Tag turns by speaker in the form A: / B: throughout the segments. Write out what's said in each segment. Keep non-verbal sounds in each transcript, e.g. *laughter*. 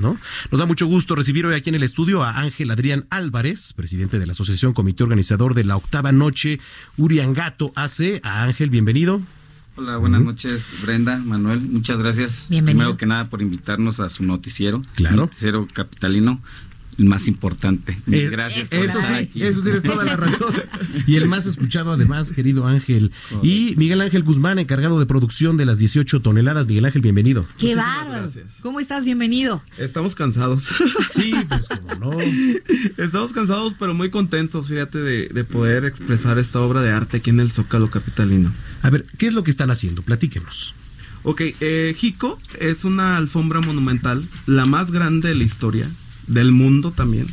A: ¿No? Nos da mucho gusto recibir hoy aquí en el estudio a Ángel Adrián Álvarez, presidente de la Asociación Comité Organizador de la Octava Noche Uriangato AC. A Ángel, bienvenido.
B: Hola, buenas noches, Brenda, Manuel. Muchas gracias.
C: Bienvenido.
B: Primero que nada por invitarnos a su noticiero.
A: Claro.
B: Noticiero capitalino, el más importante. Mil
A: Eh,
B: gracias. por
A: Eso
B: estar
A: sí,
B: aquí.
A: eso tienes toda la razón. Y el más escuchado además, querido Ángel. Y Miguel Ángel Guzmán, encargado de producción de las 18 toneladas. Miguel Ángel, bienvenido.
C: ¡Qué bárbaro! ¿Cómo estás? Bienvenido.
D: Estamos cansados. *laughs*
A: Sí, pues como no.
D: Estamos cansados, pero muy contentos, fíjate, de, de poder expresar esta obra de arte aquí en el Zócalo Capitalino.
A: A ver, ¿qué es lo que están haciendo? Platíquenos.
D: Ok, eh, Jico es una alfombra monumental, la más grande de la historia, del mundo también.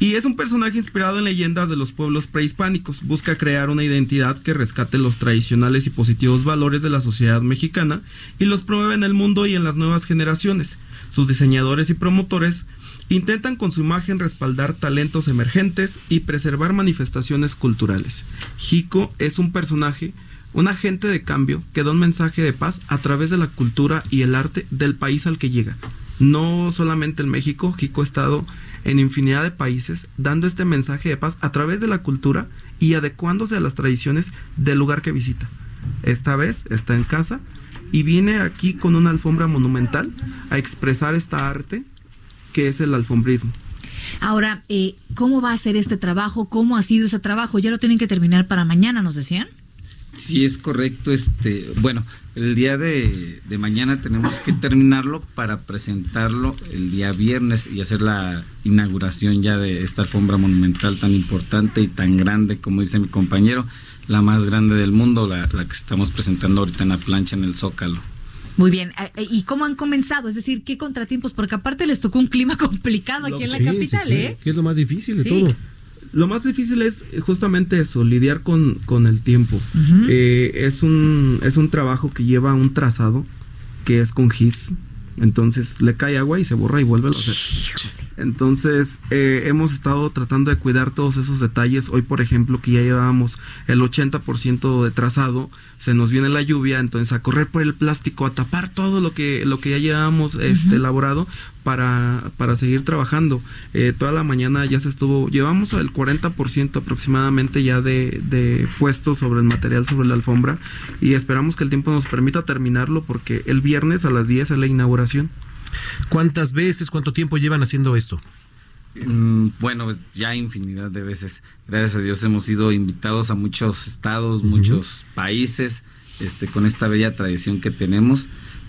D: Y es un personaje inspirado en leyendas de los pueblos prehispánicos. Busca crear una identidad que rescate los tradicionales y positivos valores de la sociedad mexicana y los promueve en el mundo y en las nuevas generaciones. Sus diseñadores y promotores intentan con su imagen respaldar talentos emergentes y preservar manifestaciones culturales. Jico es un personaje, un agente de cambio que da un mensaje de paz a través de la cultura y el arte del país al que llega. No solamente en México, Jico ha estado en infinidad de países dando este mensaje de paz a través de la cultura y adecuándose a las tradiciones del lugar que visita. Esta vez está en casa y viene aquí con una alfombra monumental a expresar esta arte que es el alfombrismo.
C: Ahora, eh, ¿cómo va a ser este trabajo? ¿Cómo ha sido ese trabajo? Ya lo tienen que terminar para mañana, nos decían.
B: Sí, es correcto. Este, bueno, el día de, de mañana tenemos que terminarlo para presentarlo el día viernes y hacer la inauguración ya de esta alfombra monumental tan importante y tan grande, como dice mi compañero, la más grande del mundo, la, la que estamos presentando ahorita en la plancha en el Zócalo.
C: Muy bien. Eh, eh, ¿Y cómo han comenzado? Es decir, ¿qué contratiempos? Porque aparte les tocó un clima *laughs* complicado aquí en la
A: Sí,
C: capital,
A: sí, sí.
C: ¿eh?
A: ¿Qué es lo más difícil de
C: Sí.
A: todo?
D: Lo más difícil es justamente eso, lidiar con, con el tiempo. Eh, es, un, es un trabajo que lleva un trazado que es con gis. Entonces le cae agua y se borra y vuelve a hacer. Entonces eh, hemos estado tratando de cuidar todos esos detalles. Hoy, por ejemplo, que ya llevábamos el 80% de trazado, se nos viene la lluvia, entonces a correr por el plástico, a tapar todo lo que, lo que ya llevábamos este, elaborado para, para seguir trabajando. Eh, toda la mañana ya se estuvo, llevamos el 40% aproximadamente ya de, de puesto sobre el material, sobre la alfombra, y esperamos que el tiempo nos permita terminarlo porque el viernes a las 10 es la inauguración.
A: ¿Cuántas veces, cuánto tiempo llevan haciendo esto?
B: Mm, Bueno, ya infinidad de veces. Gracias a Dios hemos sido invitados a muchos estados, muchos países, este, con esta bella tradición que tenemos.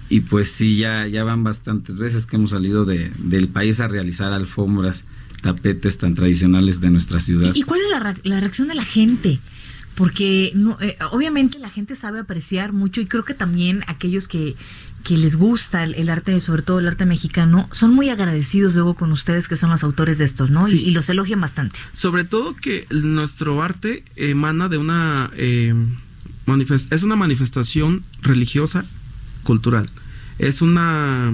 B: Y pues sí, ya, ya van bastantes veces que hemos salido de, del país a realizar alfombras, tapetes tan tradicionales de nuestra ciudad.
C: ¿Y, y cuál es la, re- la reacción de la gente? Porque no, eh, obviamente la gente sabe apreciar mucho y creo que también aquellos que, que les gusta el, el arte, sobre todo el arte mexicano, son muy agradecidos luego con ustedes que son los autores de estos, ¿no?
D: Sí.
C: Y, y los elogian bastante.
D: Sobre todo que nuestro arte emana de una eh, manifest- es una manifestación religiosa cultural. Es una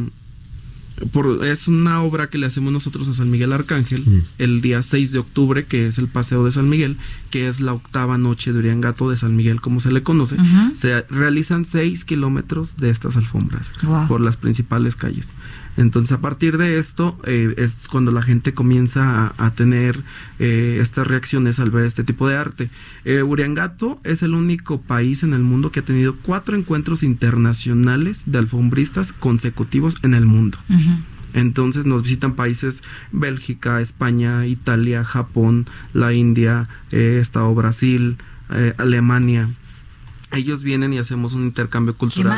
D: por- es una obra que le hacemos nosotros a San Miguel Arcángel
A: Mm.
D: el día 6 de octubre, que es el paseo de San Miguel, que es la octava noche de Uriangato de San Miguel, como se le conoce. Se realizan 6 kilómetros de estas alfombras por las principales calles. Entonces, a partir de esto, eh, es cuando la gente comienza a, a tener eh, estas reacciones al ver este tipo de arte. Eh, Uriangato es el único país en el mundo que ha tenido cuatro encuentros internacionales de alfombristas consecutivos en el mundo. Entonces nos visitan países Bélgica, España, Italia, Japón, la India, eh, Estado Brasil, eh, Alemania. Ellos vienen y hacemos un intercambio cultural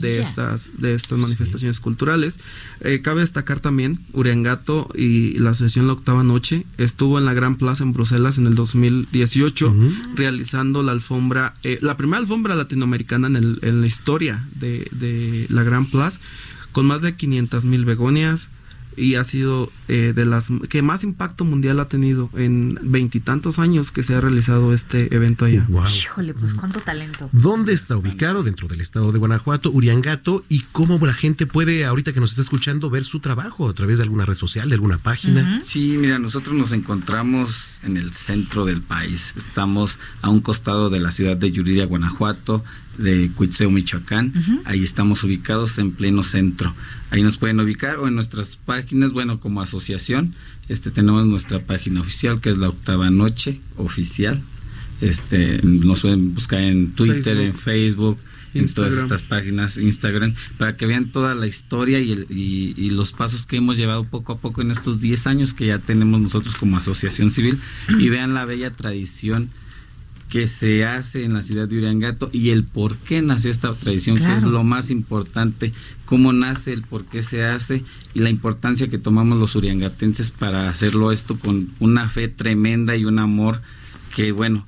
D: de estas de estas manifestaciones culturales. Eh, cabe destacar también Uriangato y la asociación La Octava Noche estuvo en la Gran Plaza en Bruselas en el 2018 realizando la alfombra, eh, la primera alfombra latinoamericana en, el- en la historia de, de la Gran Plaza con más de 500 mil begonias y ha sido eh, de las que más impacto mundial ha tenido en veintitantos años que se ha realizado este evento allá.
C: Híjole, pues cuánto talento.
A: ¿Dónde está ubicado? Dentro del estado de Guanajuato, Uriangato, y cómo la gente puede, ahorita que nos está escuchando, ver su trabajo a través de alguna red social, de alguna página.
B: Sí, mira, nosotros nos encontramos en el centro del país. Estamos a un costado de la ciudad de Yuriria, Guanajuato, de Cuitzeo, Michoacán. Ahí estamos ubicados en pleno centro. Ahí nos pueden ubicar o en nuestras páginas, bueno, como asociación, este tenemos nuestra página oficial que es la Octava Noche oficial. Este nos pueden buscar en Twitter, en Facebook, en todas estas páginas, Instagram, para que vean toda la historia y, el, y, y, los pasos que hemos llevado poco a poco en estos 10 años que ya tenemos nosotros como asociación civil. Y vean la bella tradición que se hace en la ciudad de Uriangato y el por qué nació esta tradición, claro. que es lo más importante, cómo nace, el por qué se hace y la importancia que tomamos los uriangatenses para hacerlo esto con una fe tremenda y un amor que, bueno,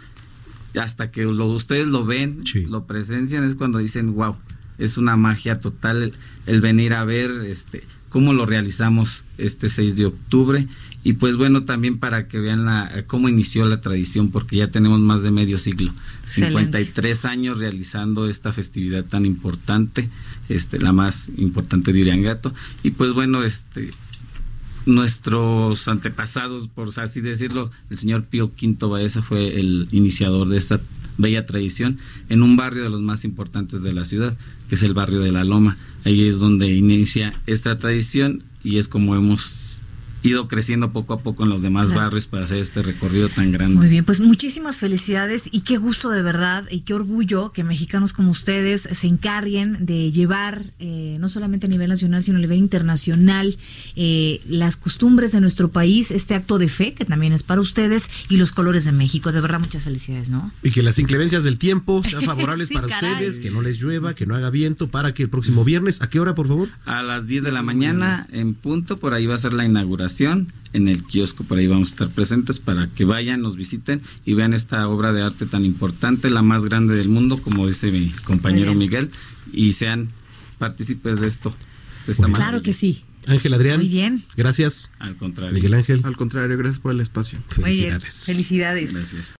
B: hasta que lo, ustedes lo ven, sí. lo presencian, es cuando dicen, wow, es una magia total el, el venir a ver este cómo lo realizamos este 6 de octubre y pues bueno también para que vean la cómo inició la tradición porque ya tenemos más de medio siglo Excelente. 53 años realizando esta festividad tan importante este la más importante de Uriangato y pues bueno este nuestros antepasados por así decirlo el señor Pío V Baeza fue el iniciador de esta bella tradición en un barrio de los más importantes de la ciudad que es el barrio de la Loma. Ahí es donde inicia esta tradición y es como hemos ido creciendo poco a poco en los demás claro. barrios para hacer este recorrido tan grande.
C: Muy bien, pues muchísimas felicidades y qué gusto de verdad y qué orgullo que mexicanos como ustedes se encarguen de llevar eh, no solamente a nivel nacional sino a nivel internacional eh, las costumbres de nuestro país, este acto de fe que también es para ustedes y los colores de México. De verdad muchas felicidades, ¿no?
A: Y que las inclemencias del tiempo sean *laughs* favorables sí, para caray. ustedes, que no les llueva, que no haga viento, para que el próximo viernes, ¿a qué hora por favor?
B: A las 10 de la mañana en punto, por ahí va a ser la inauguración en el kiosco, por ahí vamos a estar presentes para que vayan, nos visiten y vean esta obra de arte tan importante, la más grande del mundo, como dice mi compañero Miguel, y sean partícipes de esto. De
C: esta claro que sí.
A: Ángel Adrián.
C: Muy bien.
A: Gracias.
B: Al contrario.
A: Miguel Ángel.
D: Al contrario, gracias por el espacio.
A: Felicidades.
C: Felicidades.
B: Gracias.